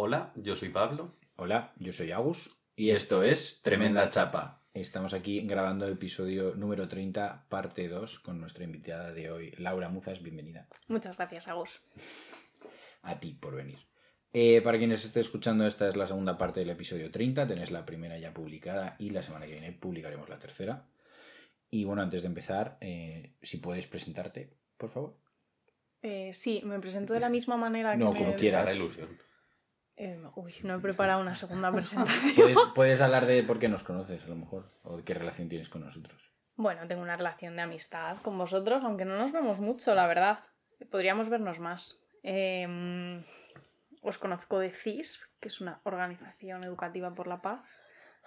Hola, yo soy Pablo. Hola, yo soy Agus y esto es Tremenda Chapa. Estamos aquí grabando el episodio número 30, parte 2, con nuestra invitada de hoy, Laura Muzas. Bienvenida. Muchas gracias, Agus. A ti por venir. Eh, para quienes esté escuchando, esta es la segunda parte del episodio 30. Tenéis la primera ya publicada y la semana que viene publicaremos la tercera. Y bueno, antes de empezar, eh, si puedes presentarte, por favor. Eh, sí, me presento de la misma manera No, que como me... quieras. Da la ilusión. Eh, uy, no he preparado una segunda presentación. Puedes, puedes hablar de por qué nos conoces, a lo mejor, o de qué relación tienes con nosotros. Bueno, tengo una relación de amistad con vosotros, aunque no nos vemos mucho, la verdad. Podríamos vernos más. Eh, os conozco de CIS, que es una organización educativa por la paz,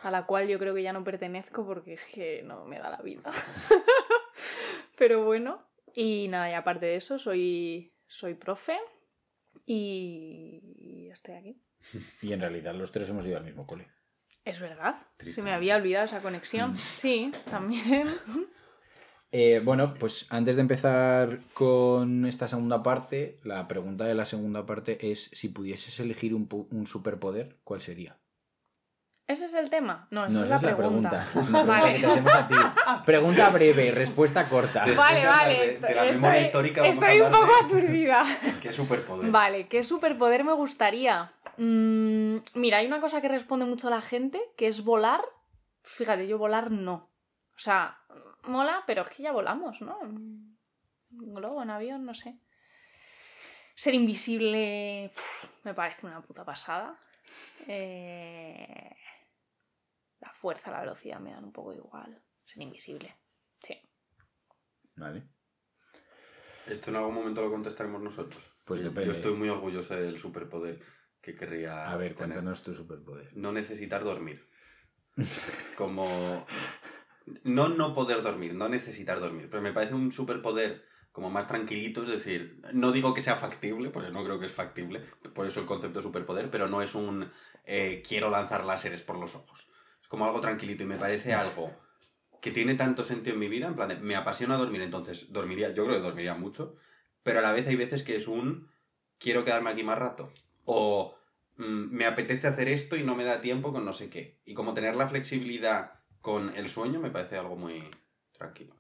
a la cual yo creo que ya no pertenezco porque es que no me da la vida. Pero bueno, y nada, y aparte de eso, soy, soy profe y estoy aquí. Y en realidad los tres hemos ido al mismo cole. Es verdad. Se me había olvidado esa conexión. Sí, también. Eh, bueno, pues antes de empezar con esta segunda parte, la pregunta de la segunda parte es si pudieses elegir un, un superpoder, ¿cuál sería? ¿Ese es el tema? No, esa no, es esa la es la pregunta. pregunta. Es una pregunta Vale. que te hacemos a ti. Pregunta breve, respuesta corta. Vale, vale. de la memoria estoy histórica vamos a estoy un poco aturdida. Qué superpoder. Vale, ¿qué superpoder me gustaría? Mm, mira, hay una cosa que responde mucho la gente, que es volar. Fíjate, yo volar no. O sea, mola, pero es que ya volamos, ¿no? En globo, en avión, no sé. Ser invisible pf, me parece una puta pasada. Eh, La fuerza, la velocidad me dan un poco igual. Ser invisible. Sí. Vale. Esto en algún momento lo contestaremos nosotros. Pues depende. Yo estoy muy orgulloso del superpoder que querría A ver, tener. cuéntanos tu superpoder. No necesitar dormir. Como... No no poder dormir, no necesitar dormir. Pero me parece un superpoder como más tranquilito, es decir, no digo que sea factible, porque no creo que es factible, por eso el concepto de superpoder, pero no es un eh, quiero lanzar láseres por los ojos. Como algo tranquilito y me parece algo que tiene tanto sentido en mi vida, en plan, de, me apasiona dormir, entonces dormiría, yo creo que dormiría mucho, pero a la vez hay veces que es un quiero quedarme aquí más rato, o mm, me apetece hacer esto y no me da tiempo con no sé qué. Y como tener la flexibilidad con el sueño me parece algo muy tranquilo.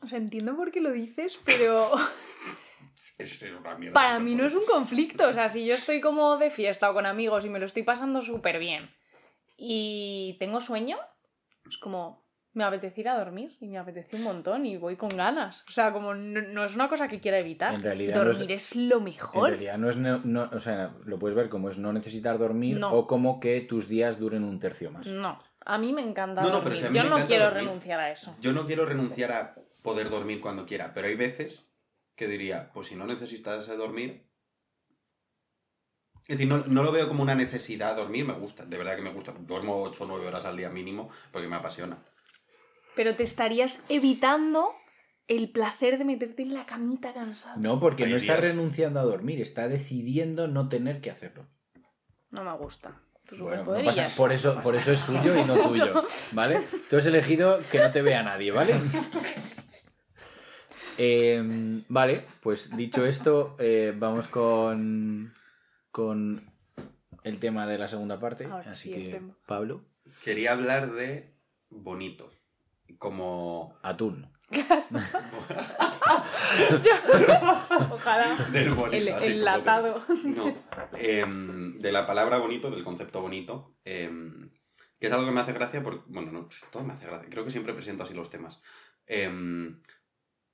O sea, entiendo por qué lo dices, pero Es, es una mierda. para mí no es un conflicto. O sea, si yo estoy como de fiesta o con amigos y me lo estoy pasando súper bien y tengo sueño, es como me apetece ir a dormir y me apetece un montón y voy con ganas. O sea, como no, no es una cosa que quiera evitar. En realidad no es- dormir es... lo En mejor. realidad no es, no, no- o sea, lo puedes ver como es no necesitar dormir No. o como que tus días duren un tercio más. No, a mí me encanta No, no, dormir. pero si yo no quiero dormir. renunciar a eso. Yo no quiero renunciar a poder dormir cuando quiera, pero hay veces que diría, pues si no necesitas dormir... Es decir, no, no lo veo como una necesidad dormir, me gusta, de verdad que me gusta. Duermo 8 o 9 horas al día mínimo porque me apasiona. Pero te estarías evitando el placer de meterte en la camita cansado. No, porque Hay no está días. renunciando a dormir, está decidiendo no tener que hacerlo. No me gusta. Bueno, no pasa- por, eso, por eso es suyo y no tuyo, ¿vale? Tú has elegido que no te vea nadie, ¿vale? Em, vale, pues dicho esto, eh, vamos con, con el tema de la segunda parte. Ahora Así sí, que. Pablo, Quería hablar de bonito. Como... atún. Ojalá. Del bonito, El así enlatado. que- No. Em, de la palabra bonito, del concepto bonito, em, que es algo que me hace gracia porque, bueno, no, todo me hace gracia, creo que siempre presento así los temas. Em,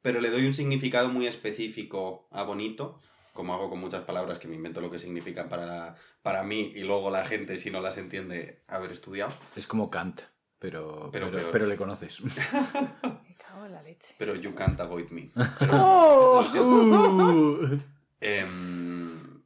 pero le doy un significado muy específico a bonito, como hago con muchas palabras que me invento lo que significan para, la- para mí y luego la gente, si no las entiende, haber estudiado. Es como Kant, pero, Pero pero le conoces. Me cago en la leche. Pero you can't avoid me. ¡Oh! Uh. Em,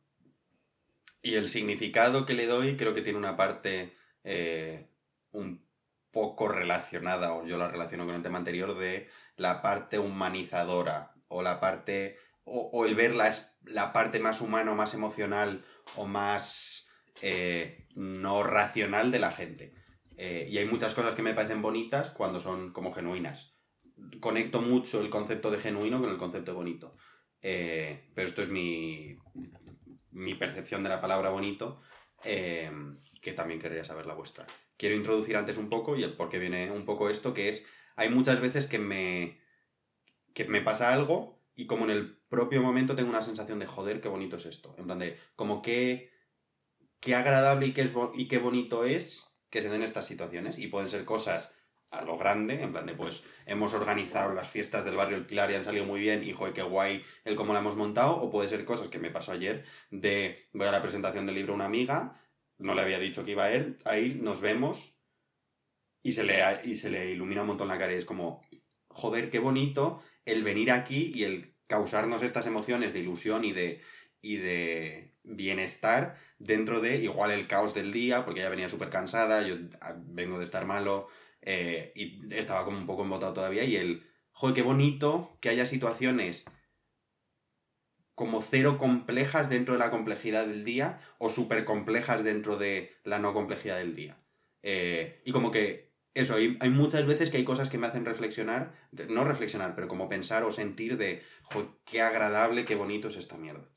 y el significado que le doy creo que tiene una parte eh, un poco relacionada, o yo la relaciono con el tema anterior, de la parte humanizadora, o la parte, o, o el ver la, la parte más humana, más emocional, o más eh, no racional de la gente. Eh, y hay muchas cosas que me parecen bonitas cuando son como genuinas. Conecto mucho el concepto de genuino con el concepto de bonito. Eh, pero esto es mi, mi percepción de la palabra bonito. que también querría saber la vuestra. Quiero introducir antes un poco y el por qué viene un poco esto, que es, hay muchas veces que me, que me pasa algo y como en el propio momento tengo una sensación de joder, qué bonito es esto. En plan de, como qué, agradable y qué, es y qué bonito es que se den estas situaciones. Y pueden ser cosas a lo grande, en plan de, pues, hemos organizado las fiestas del barrio El Pilar y han salido muy bien, y joder, qué guay el cómo la hemos montado. O puede ser cosas que me pasó ayer, de, voy a la presentación del libro a una amiga, no le había dicho que iba a ir, a nos vemos, y se, le, y se le ilumina un montón la cara y es como, joder, qué bonito el venir aquí y el causarnos estas emociones de ilusión y de, y de bienestar dentro de igual el caos del día, porque ella venía súper cansada, yo ah, vengo de estar malo eh, y estaba como un poco embotado todavía y el, joder, qué bonito que haya situaciones como cero complejas dentro de la complejidad del día o súper complejas dentro de la no complejidad del día. Eh, y como que eso, hay, hay muchas veces que hay cosas que me hacen reflexionar, no reflexionar, pero como pensar o sentir de, "Jo, qué agradable, qué bonito es esta mierda.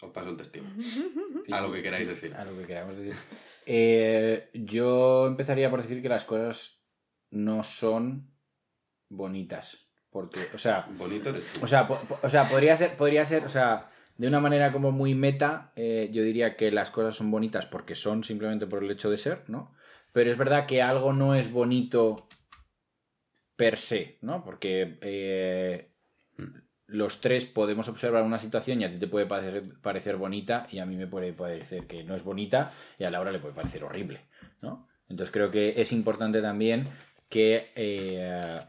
Os paso el testigo. A lo que queráis decir. A lo que queramos decir. Eh, yo empezaría por decir que las cosas no son bonitas. Porque, o sea, Bonito eres tú. o sea, po- po- o sea podría ser, podría ser, o sea, de una manera como muy meta, eh, yo diría que las cosas son bonitas porque son simplemente por el hecho de ser, ¿no? Pero es verdad que algo no es bonito per se, ¿no? Porque eh, los tres podemos observar una situación y a ti te puede parecer, parecer bonita y a mí me puede parecer que no es bonita y a Laura le puede parecer horrible, ¿no? Entonces creo que es importante también que eh,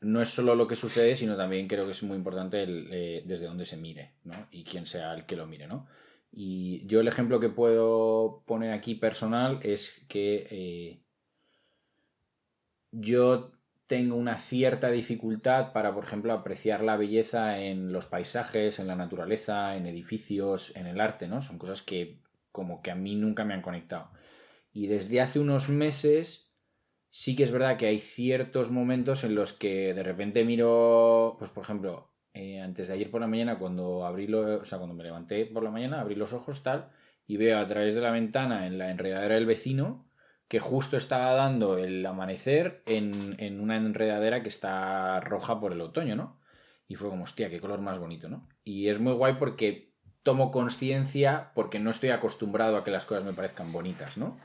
no es solo lo que sucede, sino también creo que es muy importante el, eh, desde dónde se mire, ¿no? Y quién sea el que lo mire, ¿no? Y yo el ejemplo que puedo poner aquí personal es que eh, yo tengo una cierta dificultad para, por ejemplo, apreciar la belleza en los paisajes, en la naturaleza, en edificios, en el arte, ¿no? Son cosas que como que a mí nunca me han conectado. Y desde hace unos meses sí que es verdad que hay ciertos momentos en los que de repente miro, pues por ejemplo, eh, antes de ayer por la mañana, cuando abrí lo, o sea, cuando me levanté por la mañana, abrí los ojos tal, y veo a través de la ventana en la enredadera del vecino que justo estaba dando el amanecer en, en una enredadera que está roja por el otoño, ¿no? Y fue como, hostia, qué color más bonito, ¿no? Y es muy guay porque tomo conciencia porque no estoy acostumbrado a que las cosas me parezcan bonitas, ¿no?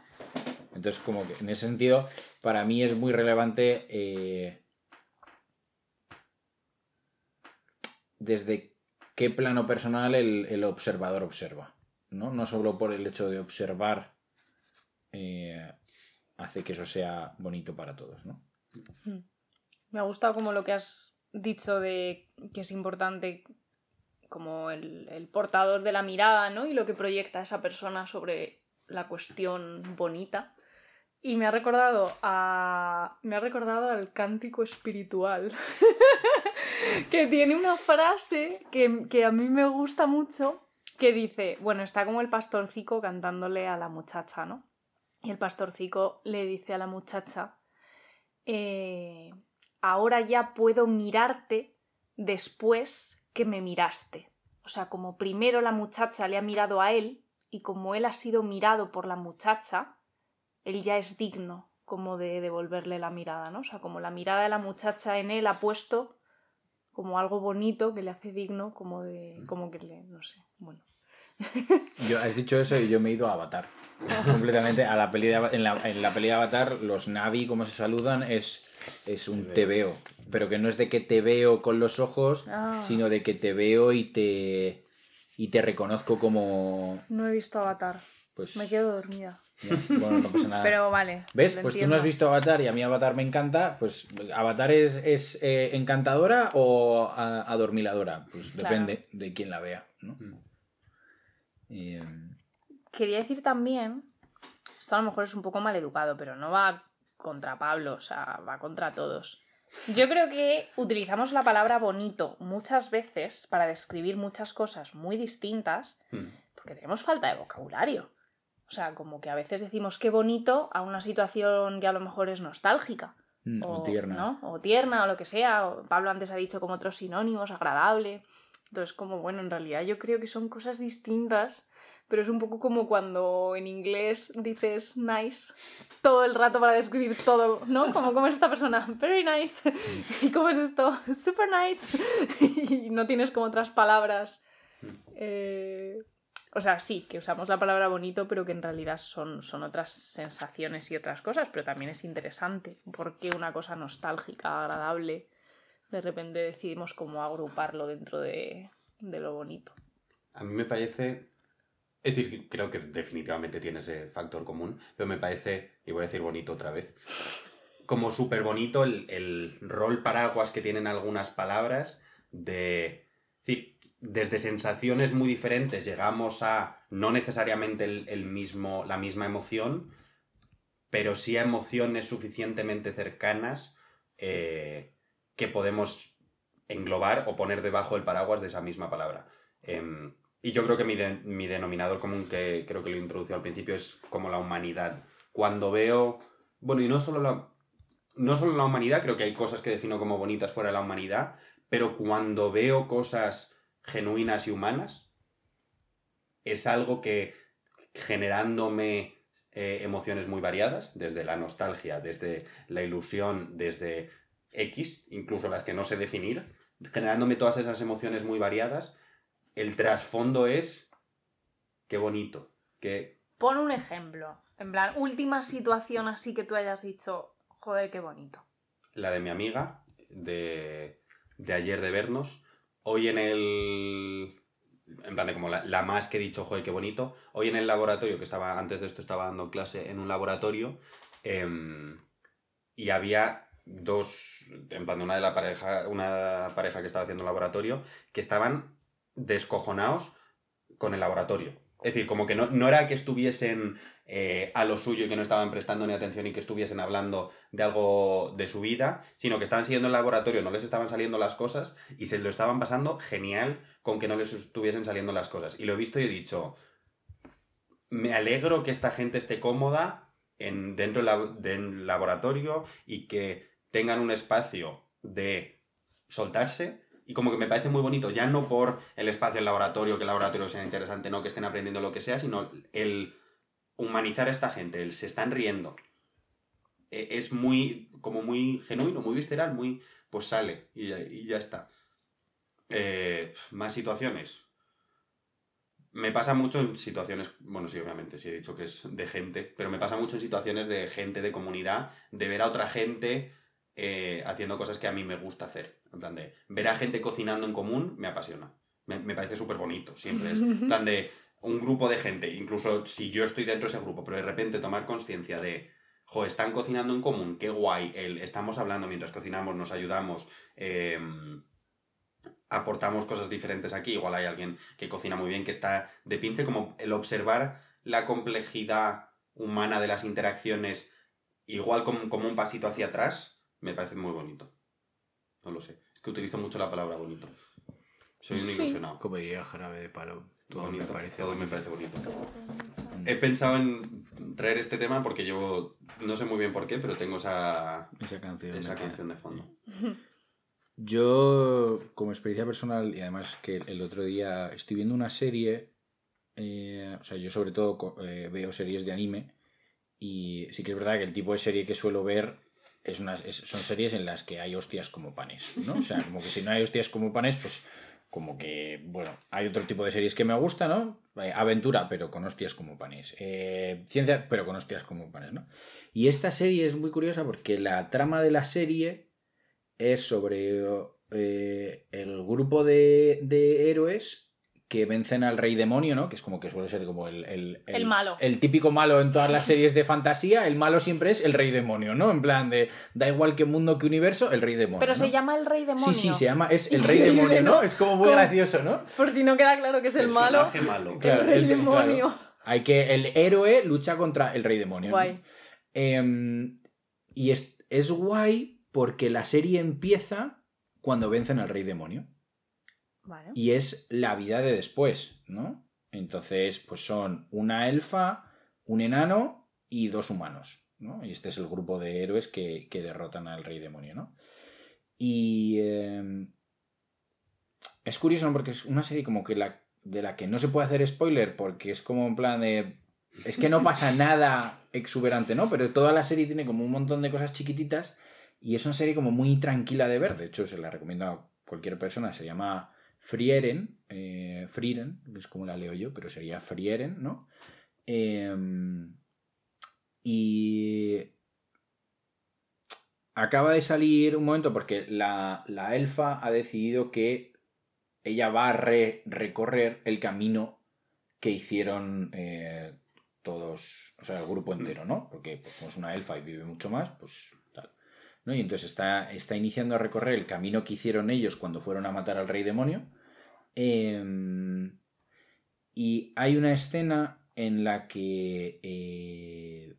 Entonces, como que en ese sentido, para mí es muy relevante eh, desde qué plano personal el, el observador observa, ¿no? No solo por el hecho de observar eh, hace que eso sea bonito para todos, ¿no? Me ha gustado como lo que has dicho de que es importante como el, el portador de la mirada, ¿no? Y lo que proyecta esa persona sobre la cuestión bonita. Y me ha recordado a. Me ha recordado al cántico espiritual. que tiene una frase que, que a mí me gusta mucho. Que dice. Bueno, está como el pastorcico cantándole a la muchacha, ¿no? Y el pastorcico le dice a la muchacha. eh, ahora ya puedo mirarte después que me miraste. O sea, como primero la muchacha le ha mirado a él y como él ha sido mirado por la muchacha, él ya es digno como de devolverle la mirada, ¿no? O sea, como la mirada de la muchacha en él ha puesto como algo bonito que le hace digno como de... como que le... no sé, bueno. Yo, has dicho eso y yo me he ido a Avatar. Completamente a la peli de, en, la, en la peli de Avatar, los Navi, como se saludan, es, es un te veo. Pero que no es de que te veo con los ojos, Ah. sino de que te veo y te, y te reconozco como. No he visto Avatar. Pues, Me quedo dormida. Ya, bueno, no pasa nada. Pero vale. ¿Ves? Pues tú no has visto Avatar y a mí Avatar me encanta. Pues Avatar es, es eh, encantadora o a- adormiladora. Pues Claro. depende de quién la vea. ¿no? Mm. Y, eh, Quería decir también, esto a lo mejor es un poco mal educado, pero no va contra Pablo, o sea, va contra todos. Yo creo que utilizamos la palabra bonito muchas veces para describir muchas cosas muy distintas Mm. porque tenemos falta de vocabulario. O sea, como que a veces decimos qué bonito a una situación que a lo mejor es nostálgica. mm, o tierna. ¿no? O tierna o lo que sea. o Pablo antes ha dicho como otros sinónimos, agradable. Entonces, como bueno, en realidad yo creo que son cosas distintas pero es un poco como cuando en inglés dices nice todo el rato para describir todo, ¿no? Como cómo es esta persona, very nice. ¿Y cómo es esto? Super nice. y no tienes como otras palabras. Eh, o sea, sí, que usamos la palabra bonito, pero que en realidad son, son otras sensaciones y otras cosas, pero también es interesante porque una cosa nostálgica, agradable, de repente decidimos cómo agruparlo dentro de, de lo bonito. A mí me parece es decir, creo que definitivamente tiene ese factor común, pero me parece, y voy a decir bonito otra vez, como súper bonito el, rol paraguas que tienen algunas palabras de... decir, desde sensaciones muy diferentes llegamos a no necesariamente el, mismo, la misma emoción, pero sí a emociones suficientemente cercanas eh, que podemos englobar o poner debajo del paraguas de esa misma palabra. Em, y yo creo que mi, mi denominador común, que creo que lo introducí al principio, es como la humanidad. Cuando veo. Bueno, y no solo la. No solo la humanidad, creo que hay cosas que defino como bonitas fuera de la humanidad, pero cuando veo cosas genuinas y humanas, es algo que generándome eh, emociones muy variadas, desde la nostalgia, desde la ilusión, desde X, incluso las que no sé definir, generándome todas esas emociones muy variadas, el trasfondo es qué bonito. Que... Pon un ejemplo. En plan, última situación así que tú hayas dicho, joder, qué bonito. La de mi amiga, de, de ayer de vernos. Hoy en el. En plan de como la, más que he dicho, joder, qué bonito. Hoy en el laboratorio, que estaba, antes de esto estaba dando clase en un laboratorio. Em, y había dos. En plan de una de la pareja. Una pareja que estaba haciendo laboratorio. Que estaban descojonados con el laboratorio. Es decir, como que no, era que estuviesen eh, a lo suyo y que no estaban prestando ni atención y que estuviesen hablando de algo de su vida, sino que estaban siguiendo el laboratorio, no les estaban saliendo las cosas y se lo estaban pasando genial con que no les estuviesen saliendo las cosas. Y lo he visto y he dicho, me alegro que esta gente esté cómoda en, dentro del laboratorio y que tengan un espacio de soltarse y como que me parece muy bonito, ya no por el espacio del laboratorio, que el laboratorio sea interesante, no que estén aprendiendo lo que sea, sino el humanizar a esta gente, se están riendo. E, es muy, como muy genuino, muy visceral, muy, pues sale y, ya está. Eh, más situaciones. Me pasa mucho en situaciones, bueno, sí, obviamente, sí he dicho que es de gente, pero me pasa mucho en situaciones de gente, de comunidad, de ver a otra gente eh, haciendo cosas que a mí me gusta hacer. En plan de ver a gente cocinando en común me apasiona. Me, parece súper bonito. Siempre es. En plan de un grupo de gente, incluso si yo estoy dentro de ese grupo, pero de repente tomar conciencia de, jo, están cocinando en común, qué guay, el, estamos hablando mientras cocinamos, nos ayudamos, em, aportamos cosas diferentes aquí. Igual hay alguien que cocina muy bien, que está de pinche, como el observar la complejidad humana de las interacciones, igual como, como un pasito hacia atrás, me parece muy bonito. No lo sé. Es que utilizo mucho la palabra bonito. Soy un ilusionado. Como diría Jarabe de Palo. Todo, me, parece todo me parece bonito. He pensado en traer este tema porque yo no sé muy bien por qué, pero tengo esa, esa canción, esa canción de fondo. Yo, como experiencia personal, y además que el otro día estoy viendo una serie, eh, o sea, yo sobre todo eh, veo series de anime, y sí que es verdad que el tipo de serie que suelo ver es son series en las que hay hostias como panes, ¿no? O sea, como que si no hay hostias como panes, pues como que, bueno, hay otro tipo de series que me gusta, ¿no? Eh, aventura, pero con hostias como panes. Eh, ciencia, pero con hostias como panes, ¿no? Y esta serie es muy curiosa porque la trama de la serie es sobre eh, el grupo de, de héroes que vencen al rey demonio, ¿no? Que es como que suele ser como el, el, malo. El típico malo en todas las series de fantasía. El malo siempre es el rey demonio, ¿no? En plan de, da igual qué mundo que universo, el rey demonio. Pero se llama el rey demonio. Sí, sí, se llama, es el rey demonio, ¿no? Es como muy gracioso, ¿no? Por si no queda claro que es el, malo. malo. el rey demonio. Hay que, el héroe lucha contra el rey demonio. Guay. Em, y es, es guay porque la serie empieza cuando vencen al rey demonio. Y es la vida de después, ¿no? Entonces, pues son una elfa, un enano y dos humanos, ¿no? Y este es el grupo de héroes que, derrotan al rey demonio, ¿no? Y em, es curioso, Porque es una serie como que la, de la que no se puede hacer spoiler porque es como en plan de... Es que no pasa nada exuberante, ¿no? Pero toda la serie tiene como un montón de cosas chiquititas y es una serie como muy tranquila de ver. De hecho, se la recomiendo a cualquier persona. Se llama Frieren. Eh, Frieren, es como la leo yo, pero sería Frieren, ¿no? Em, y acaba de salir un momento porque la, la elfa ha decidido que ella va a recorrer el camino que hicieron eh, todos, o sea, el grupo entero, ¿no? Porque pues, como es una elfa y vive mucho más, pues. ¿No? Y entonces está, está iniciando a recorrer el camino que hicieron ellos cuando fueron a matar al rey demonio. Em, y hay una escena en la que eh,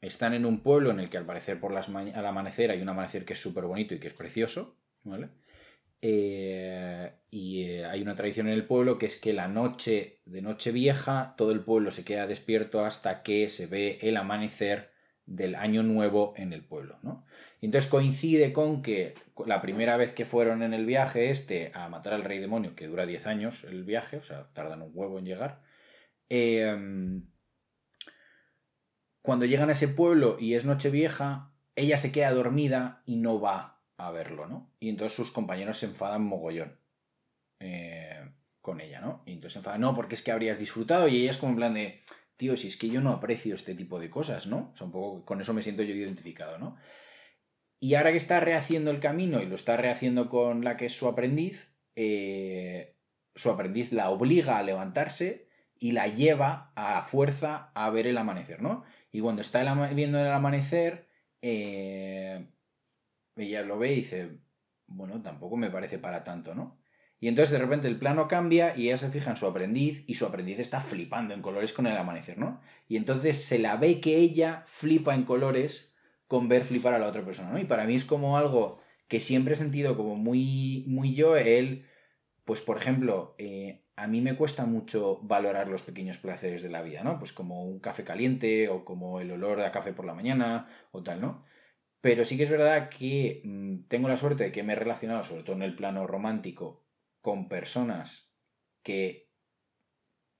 están en un pueblo en el que al parecer por las al amanecer hay un amanecer que es súper bonito y que es precioso. Eh, y eh, hay una tradición en el pueblo que es que la noche de noche vieja todo el pueblo se queda despierto hasta que se ve el amanecer del año nuevo en el pueblo, ¿no? Y entonces coincide con que la primera vez que fueron en el viaje este a matar al rey demonio, que dura 10 años el viaje, o sea, tardan un huevo en llegar, em, cuando llegan a ese pueblo y es noche vieja, ella se queda dormida y no va a verlo, ¿no? Y entonces sus compañeros se enfadan mogollón eh, con ella, ¿no? Y entonces se enfadan, no, porque es que habrías disfrutado y ella es como en plan de, tío, si es que yo no aprecio este tipo de cosas, ¿no? O un poco con eso me siento yo identificado, ¿no? Y ahora que está rehaciendo el camino y lo está rehaciendo con la que es su aprendiz, eh, su aprendiz la obliga a levantarse y la lleva a fuerza a ver el amanecer, ¿no? Y cuando está viendo el amanecer, eh, ella lo ve y dice, bueno, tampoco me parece para tanto, ¿no? Y entonces de repente el plano cambia y ella se fija en su aprendiz y su aprendiz está flipando en colores con el amanecer, ¿no? Y entonces se la ve que ella flipa en colores con ver flipar a la otra persona, ¿no? Y para mí es como algo que siempre he sentido como muy, muy yo, él, pues por ejemplo, eh, a mí me cuesta mucho valorar los pequeños placeres de la vida, ¿no? Pues como un café caliente o como el olor a café por la mañana o tal, ¿no? Pero sí que es verdad que mm, tengo la suerte de que me he relacionado, sobre todo en el plano romántico, con personas que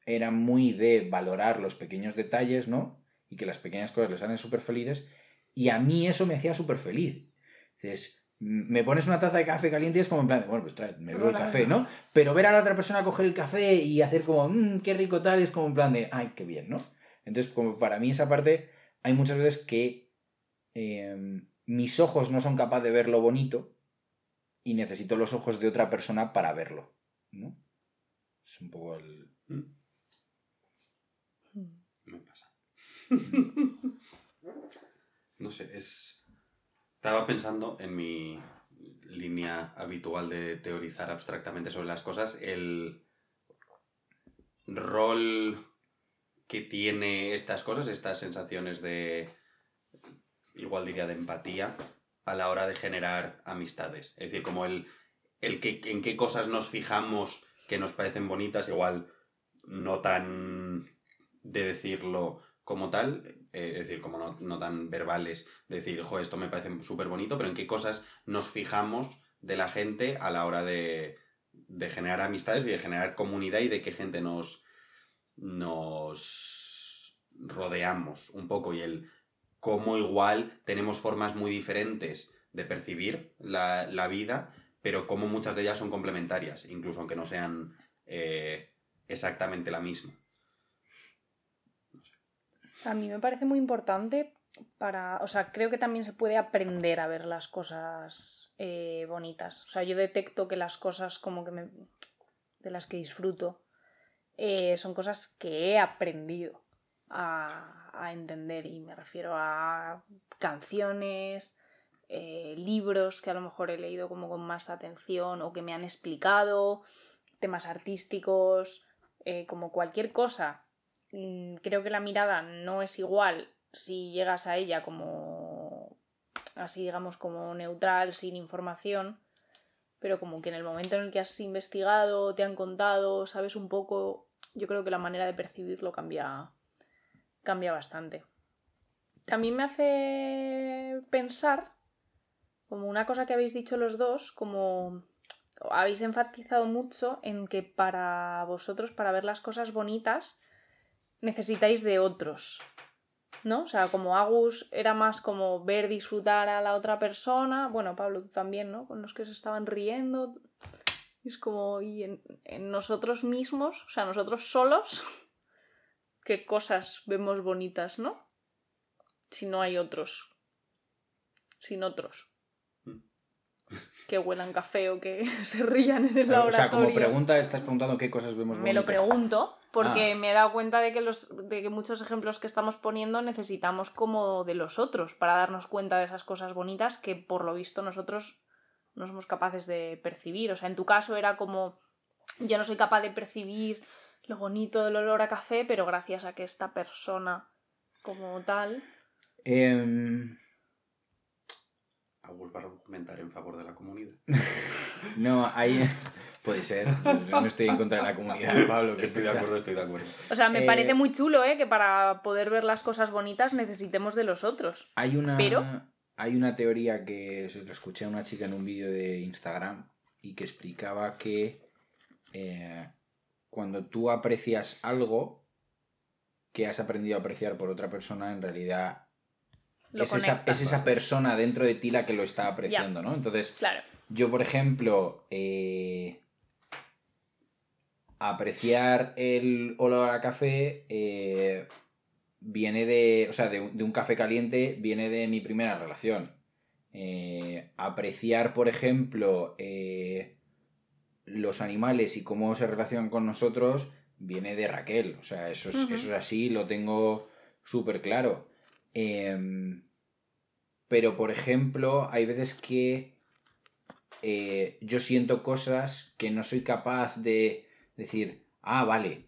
eran muy de valorar los pequeños detalles, ¿no? Y que las pequeñas cosas les hacen súper felices. Y a mí eso me hacía súper feliz. Dices, me pones una taza de café caliente y es como en plan, bueno, pues trae, me bebo el café, ¿no? Pero ver a la otra persona coger el café y hacer como, mmm, qué rico tal, es como en plan de, ay, qué bien, ¿no? Entonces, como para mí esa parte, hay muchas veces que Em, mis ojos no son capaces de ver lo bonito y necesito los ojos de otra persona para verlo. ¿no? Es un poco el... Mm. Me pasa. no sé, es... Estaba pensando en mi línea habitual de teorizar abstractamente sobre las cosas, el rol que tiene estas cosas, estas sensaciones de igual diría de empatía, a la hora de generar amistades. Es decir, como el, el que, en qué cosas nos fijamos que nos parecen bonitas, igual no tan de decirlo como tal, eh, es decir, como no, tan verbales, decir, jo, esto me parece súper bonito, pero en qué cosas nos fijamos de la gente a la hora de, de generar amistades y de generar comunidad y de qué gente nos, nos rodeamos un poco y el cómo igual tenemos formas muy diferentes de percibir la, vida, pero cómo muchas de ellas son complementarias, incluso aunque no sean eh, exactamente la misma. A mí me parece muy importante para, o sea, creo que también se puede aprender a ver las cosas eh, bonitas. O sea, yo detecto que las cosas como que me, de las que disfruto eh, son cosas que he aprendido a, entender y me refiero a canciones, eh, libros que a lo mejor he leído como con más atención o que me han explicado, temas artísticos, eh, como cualquier cosa. Mm, creo que la mirada no es igual si llegas a ella como así digamos como neutral, sin información, pero como que en el momento en el que has investigado, te han contado, sabes un poco, yo creo que la manera de percibirlo cambia, cambia bastante. También me hace pensar, como una cosa que habéis dicho los dos, como habéis enfatizado mucho en que para vosotros, para ver las cosas bonitas, necesitáis de otros. ¿No? O sea, como Agus era más como ver disfrutar a la otra persona. Bueno, Pablo, tú también, ¿no? Con los que se estaban riendo. Es como, y en, en nosotros mismos, o sea, nosotros solos, qué cosas vemos bonitas, ¿no? Si no hay otros. Sin otros. Que huelan café o que se rían en el O sea, laboratorio. como pregunta, estás preguntando qué cosas vemos Me lo bonitas. pregunto porque Ah. me he dado cuenta de que, los, de que muchos ejemplos que estamos poniendo necesitamos como de los otros para darnos cuenta de esas cosas bonitas que por lo visto nosotros no somos capaces de percibir. O sea, en tu caso era como yo no soy capaz de percibir lo bonito del olor a café, pero gracias a que esta persona como tal... Em, Agus va a argumentar en favor de la comunidad. no, ahí puede ser. No estoy en contra de la comunidad, Pablo. Que Estoy de acuerdo, estoy de acuerdo. O sea, me Eh, parece muy chulo, ¿eh? Que para poder ver las cosas bonitas necesitemos de los otros. Hay una, Pero- hay una teoría que lo escuché a una chica en un vídeo de Instagram y que explicaba que eh, cuando tú aprecias algo que has aprendido a apreciar por otra persona, en realidad es esa, es esa persona dentro de ti la que lo está apreciando, ¿no? Entonces, Claro. yo, por ejemplo, eh, apreciar el olor a café eh, viene de, o sea, de, un- de un café caliente viene de mi primera relación. Eh, apreciar, por ejemplo, eh, los animales y cómo se relacionan con nosotros viene de Raquel. O sea, eso es, eso es así, lo tengo súper claro. Em, pero, por ejemplo, hay veces que eh, yo siento cosas que no soy capaz de decir, ah, vale,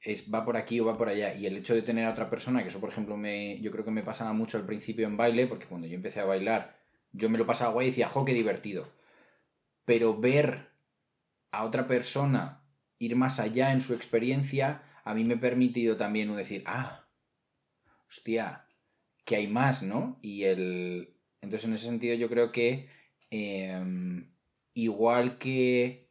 es, va por aquí o va por allá. Y el hecho de tener a otra persona, que eso, por ejemplo, me, yo creo que me pasaba mucho al principio en baile, porque cuando yo empecé a bailar, yo me lo pasaba guay y decía, jo, qué divertido. Pero ver a otra persona ir más allá en su experiencia, a mí me ha permitido también decir, ah, hostia, que hay más, ¿no? Y el... Entonces, en ese sentido, yo creo que em, igual que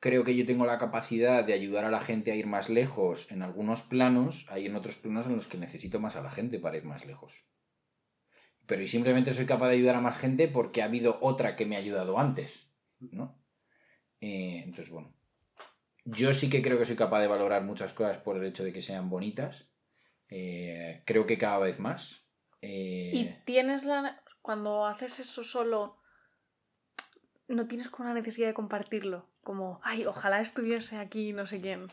creo que yo tengo la capacidad de ayudar a la gente a ir más lejos en algunos planos, hay en otros planos en los que necesito más a la gente para ir más lejos. Pero y simplemente soy capaz de ayudar a más gente porque ha habido otra que me ha ayudado antes, ¿no? Eh, entonces, bueno. Yo sí que creo que soy capaz de valorar muchas cosas por el hecho de que sean bonitas. Eh, creo que cada vez más. Eh, Y tienes la. Cuando haces eso solo. No tienes como la necesidad de compartirlo. Como, ay, ojalá estuviese aquí no sé quién.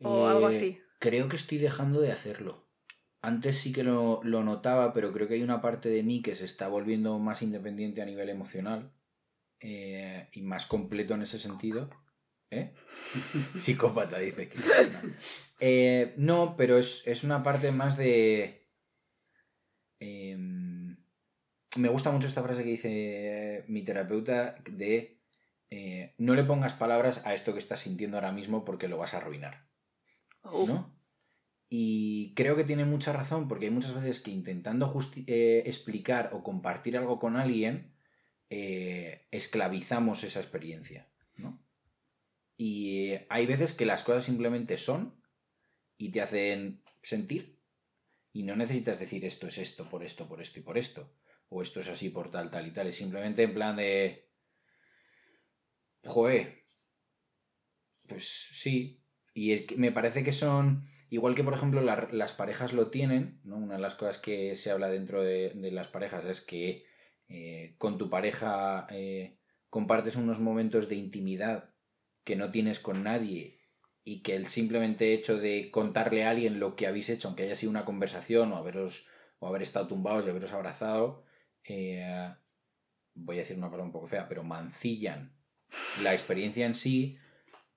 O algo así. Creo que estoy dejando de hacerlo. Antes sí que lo, lo notaba, pero creo que hay una parte de mí que se está volviendo más independiente a nivel emocional eh, y más completo en ese sentido. ¿Eh? Psicópata, dice. que Eh, no, pero es, es una parte más de... em, me gusta mucho esta frase que dice mi terapeuta de eh, no le pongas palabras a esto que estás sintiendo ahora mismo porque lo vas a arruinar. Oh, ¿no? Y creo que tiene mucha razón porque hay muchas veces que intentando eh, explicar o compartir algo con alguien, eh, esclavizamos esa experiencia, ¿no? Y hay veces que las cosas simplemente son y te hacen sentir y no necesitas decir esto es esto, por esto, por esto y por esto, o esto es así por tal, tal y tal, es simplemente en plan de... Joe, pues sí, y es que me parece que son, igual que por ejemplo la- las parejas lo tienen, ¿no? Una de las cosas que se habla dentro de, de las parejas es que eh, con tu pareja eh, compartes unos momentos de intimidad que no tienes con nadie y que el simplemente hecho de contarle a alguien lo que habéis hecho, aunque haya sido una conversación o haberos o haber estado tumbados y haberos abrazado, eh, voy a decir una palabra un poco fea, pero mancillan la experiencia en sí,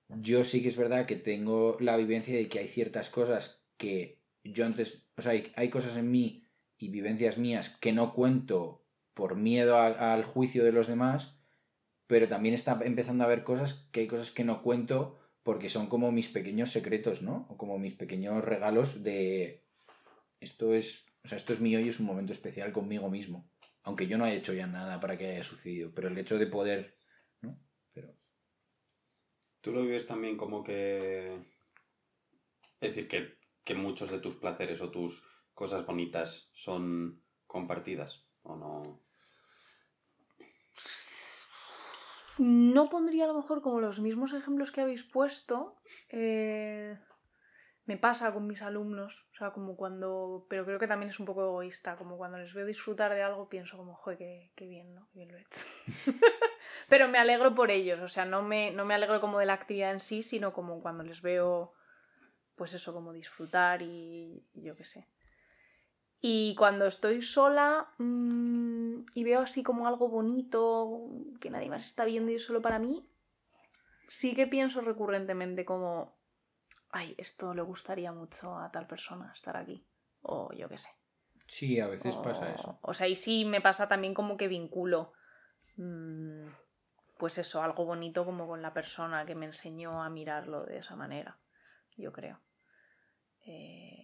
yo sí que es verdad que tengo la vivencia de que hay ciertas cosas que yo antes, o sea, hay, hay cosas en mí y vivencias mías que no cuento por miedo al juicio de los demás, pero también está empezando a haber cosas que hay cosas que no cuento porque son como mis pequeños secretos, ¿no? O como mis pequeños regalos de esto es, o sea, esto es mío y es un momento especial conmigo mismo, aunque yo no haya hecho ya nada para que haya sucedido, pero el hecho de poder ¿no? ¿Tú lo vives también como que... Es decir, que, que muchos de tus placeres o tus cosas bonitas son compartidas? ¿O no? No pondría a lo mejor como los mismos ejemplos que habéis puesto. eh, me pasa con mis alumnos. O sea, como cuando. Pero creo que también es un poco egoísta. Como cuando les veo disfrutar de algo, pienso como, joder, qué, qué bien, ¿no? Qué bien lo he hecho. pero me alegro por ellos. O sea, no me, no me alegro como de la actividad en sí, sino como cuando les veo. Pues eso, como disfrutar y, y yo qué sé. Y cuando estoy sola mm, y veo así como algo bonito que nadie más está viendo y es solo para mí, sí que pienso recurrentemente como, ay, esto le gustaría mucho a tal persona estar aquí. O yo qué sé. Sí, a veces O- pasa eso. O sea, y sí me pasa también como que vinculo, mm, pues eso, algo bonito como con la persona que me enseñó a mirarlo de esa manera, yo creo. Eh,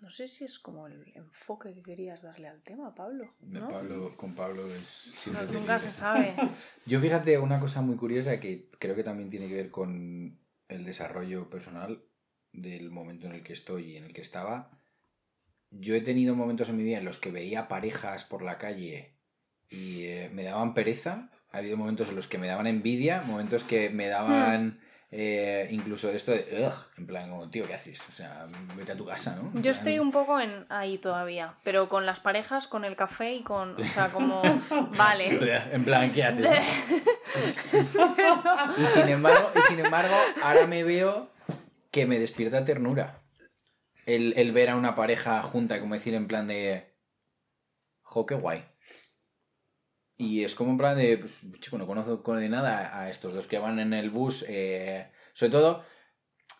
no sé si es como el enfoque que querías darle al tema, Pablo. ¿no? Pablo, con Pablo es No, nunca se sabe. Yo fíjate una cosa muy curiosa que creo que también tiene que ver con el desarrollo personal del momento en el que estoy y en el que estaba. Yo he tenido momentos en mi vida en los que veía parejas por la calle y eh, me daban pereza. Ha habido momentos en los que me daban envidia, momentos que me daban eh, incluso esto de, "Ugh", en plan, como, tío, ¿qué haces? O sea, vete a tu casa, ¿no? En Yo plan, estoy un poco en ahí todavía, pero con las parejas, con el café y con, o sea, como, vale. En plan, ¿qué haces? Y sin embargo, y sin embargo, ahora me veo que me despierta ternura. El, el ver a una pareja junta, como decir, en plan de. Jo, qué guay. Y es como en plan de. Pues, chico, no conozco de nada a estos dos que van en el bus. eh, sobre todo.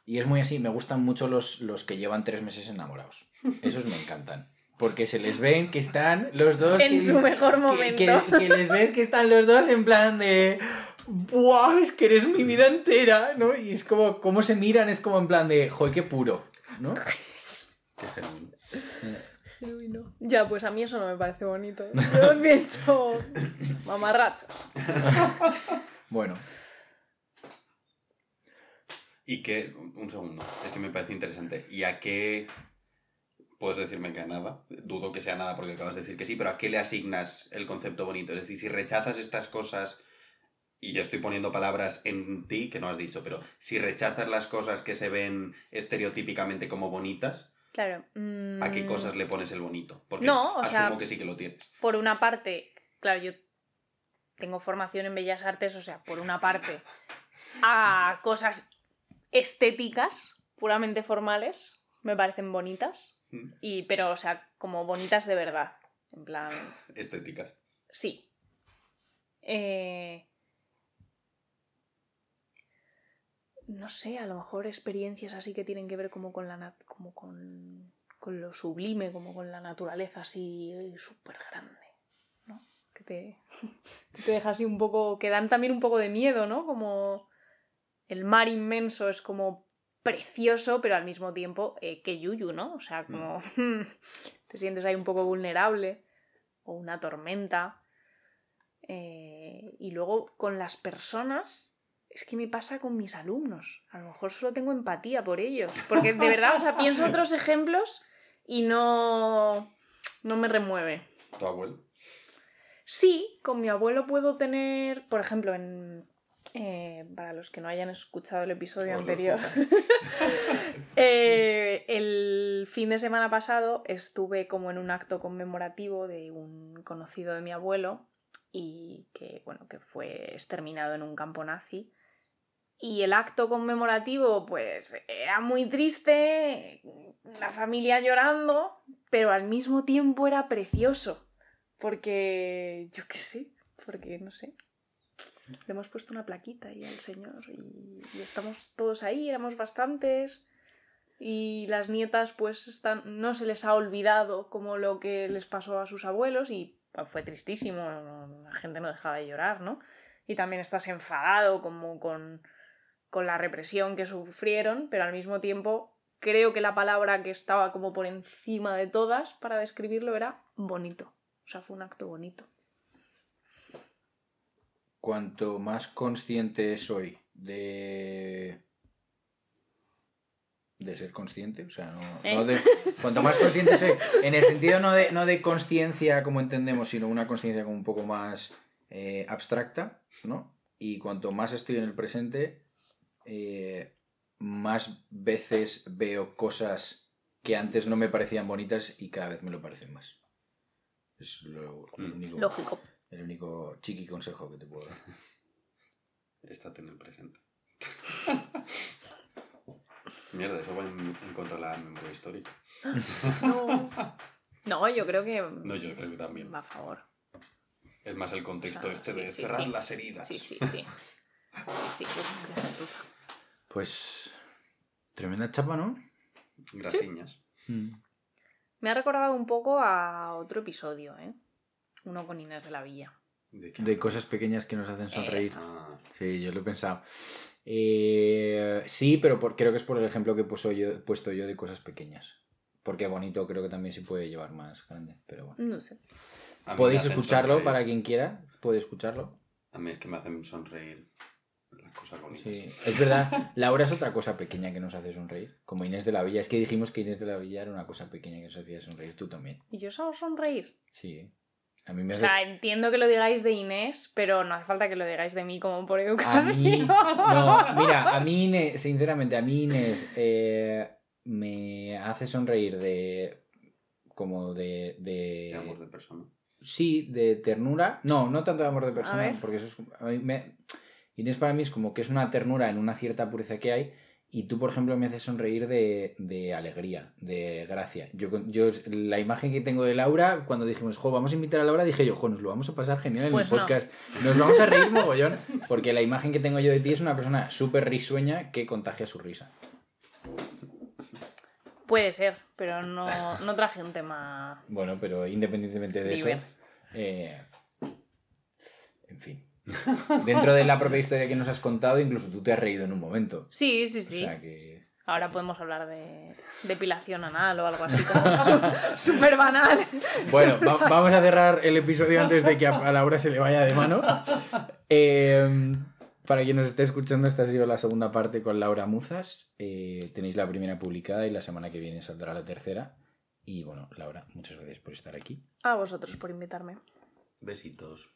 Y es muy así, me gustan mucho los, los que llevan tres meses enamorados. Esos me encantan. Porque se les ven que están los dos. En que- su mejor que- momento. Que, que les ves que están los dos en plan de. ¡Buah! Es que eres mi vida entera, ¿no? Y es como, cómo se miran, es como en plan de. ¡Joder, qué puro! ¿No? Qué genuino. Ya, pues a mí eso no me parece bonito. Yo pienso mamarrachos. Bueno, ¿Y qué? Un segundo. Es que me parece interesante. ¿Y a qué... Puedes decirme que a nada. Dudo que sea nada porque acabas de decir que sí, pero ¿a qué le asignas el concepto bonito? Es decir, si rechazas estas cosas... Y yo estoy poniendo palabras en ti que no has dicho, pero si rechazas las cosas que se ven estereotípicamente como bonitas, Claro. mm, ¿a qué cosas le pones el bonito? Porque No, o asumo sea- que sí que lo tienes. Por una parte, claro, yo tengo formación en Bellas Artes, o sea, por una parte, a cosas estéticas, puramente formales, me parecen bonitas. Mm. Y, pero, o sea, como bonitas de verdad. En plan, Estéticas. Sí. Eh, No sé, a lo mejor experiencias así que tienen que ver como con la como con, con lo sublime, como con la naturaleza así súper grande, ¿no? Que te, que te deja así un poco, que dan también un poco de miedo, ¿no? Como el mar inmenso es como precioso, pero al mismo tiempo, eh, que yuyu, ¿no? O sea, como te sientes ahí un poco vulnerable, o una tormenta. Eh, y luego con las personas, es que me pasa con mis alumnos. A lo mejor solo tengo empatía por ellos. Porque de verdad, o sea, pienso otros ejemplos y no, no me remueve. ¿Tu abuelo? Sí, con mi abuelo puedo tener, por ejemplo, en, eh, para los que no hayan escuchado el episodio anterior, eh, el fin de semana pasado estuve como en un acto conmemorativo de un conocido de mi abuelo y que, bueno, que fue exterminado en un campo nazi. Y el acto conmemorativo, pues, era muy triste, la familia llorando, pero al mismo tiempo era precioso. Porque, yo qué sé, porque no sé. Le hemos puesto una plaquita ahí al señor y, estamos todos ahí, éramos bastantes. Y las nietas, pues, están, no se les ha olvidado como lo que les pasó a sus abuelos y fue tristísimo, la gente no dejaba de llorar, ¿no? Y también estás enfadado como con, con la represión que sufrieron, pero al mismo tiempo creo que la palabra que estaba como por encima de todas para describirlo era bonito. O sea, fue un acto bonito. cuanto más consciente soy de de ser consciente, o sea, no, ¿Eh? no de, cuanto más consciente soy, en el sentido no de, no de conciencia como entendemos, sino una conciencia como un poco más eh, abstracta, ¿no? Y cuanto más estoy en el presente, eh, más veces veo cosas que antes no me parecían bonitas y cada vez me lo parecen más. Es lo, Mm. único, Lógico. el único chiqui consejo que te puedo dar. Estate en el presente. Mierda, eso va en, en contra de la memoria histórica. No. No, yo creo que No, yo creo que también. va a favor. Es más el contexto Claro, este sí, de sí, cerrar sí. las heridas. Sí, sí, sí. Sí, gentuza. Pues tremenda chapa, ¿no? Graciñas. Me ha recordado un poco a otro episodio, ¿eh? Uno con Inés de la Villa. ¿De, cosas pequeñas que nos hacen sonreír. Ah, Sí, yo lo he pensado. Eh, sí, pero por- creo que es por el ejemplo que he puesto, yo, puesto yo de cosas pequeñas. Porque bonito creo que también se puede llevar más grande. Pero bueno. No sé. Podéis escucharlo sonreír. para quien quiera. Puede escucharlo. A mí es que me hacen sonreír cosas bonitas. Sí. Es verdad, Laura es otra cosa pequeña que nos hace sonreír. Como Inés de la Villa. Es que dijimos que Inés de la Villa era una cosa pequeña que nos hacía sonreír. Tú también. ¿Y yo os hago sonreír? Sí. A mí me O hace... sea, entiendo que lo digáis de Inés, pero no hace falta que lo digáis de mí como por A educación. mí, no, mira, a mí Inés, sinceramente, a mí Inés eh, me hace sonreír de, como de, de, De amor de persona. sí, de ternura, no, no tanto de amor de persona, porque eso es, Inés para mí es como que es una ternura en una cierta pureza que hay, y tú, por ejemplo, me haces sonreír de, de alegría, de gracia. Yo, yo, la imagen que tengo de Laura, cuando dijimos, jo, vamos a invitar a Laura, dije yo, jo, nos lo vamos a pasar genial en Pues el no. podcast. Nos vamos a reír mogollón, porque la imagen que tengo yo de ti es una persona súper risueña que contagia su risa. Puede ser, pero no, no traje un tema. Bueno, pero independientemente de eso, eh, en fin. Dentro de la propia historia que nos has contado, incluso tú te has reído en un momento. Sí, sí, O sí. sea que... Ahora podemos hablar de depilación anal o algo así como su- súper banal. Bueno, va- vamos a cerrar el episodio antes de que a, a Laura se le vaya de mano. Eh, para quien nos esté escuchando, esta ha sido la segunda parte con Laura Muzas. Eh, tenéis la primera publicada y la semana que viene saldrá la tercera. Y bueno, Laura, muchas gracias por estar aquí. A vosotros por invitarme. Besitos.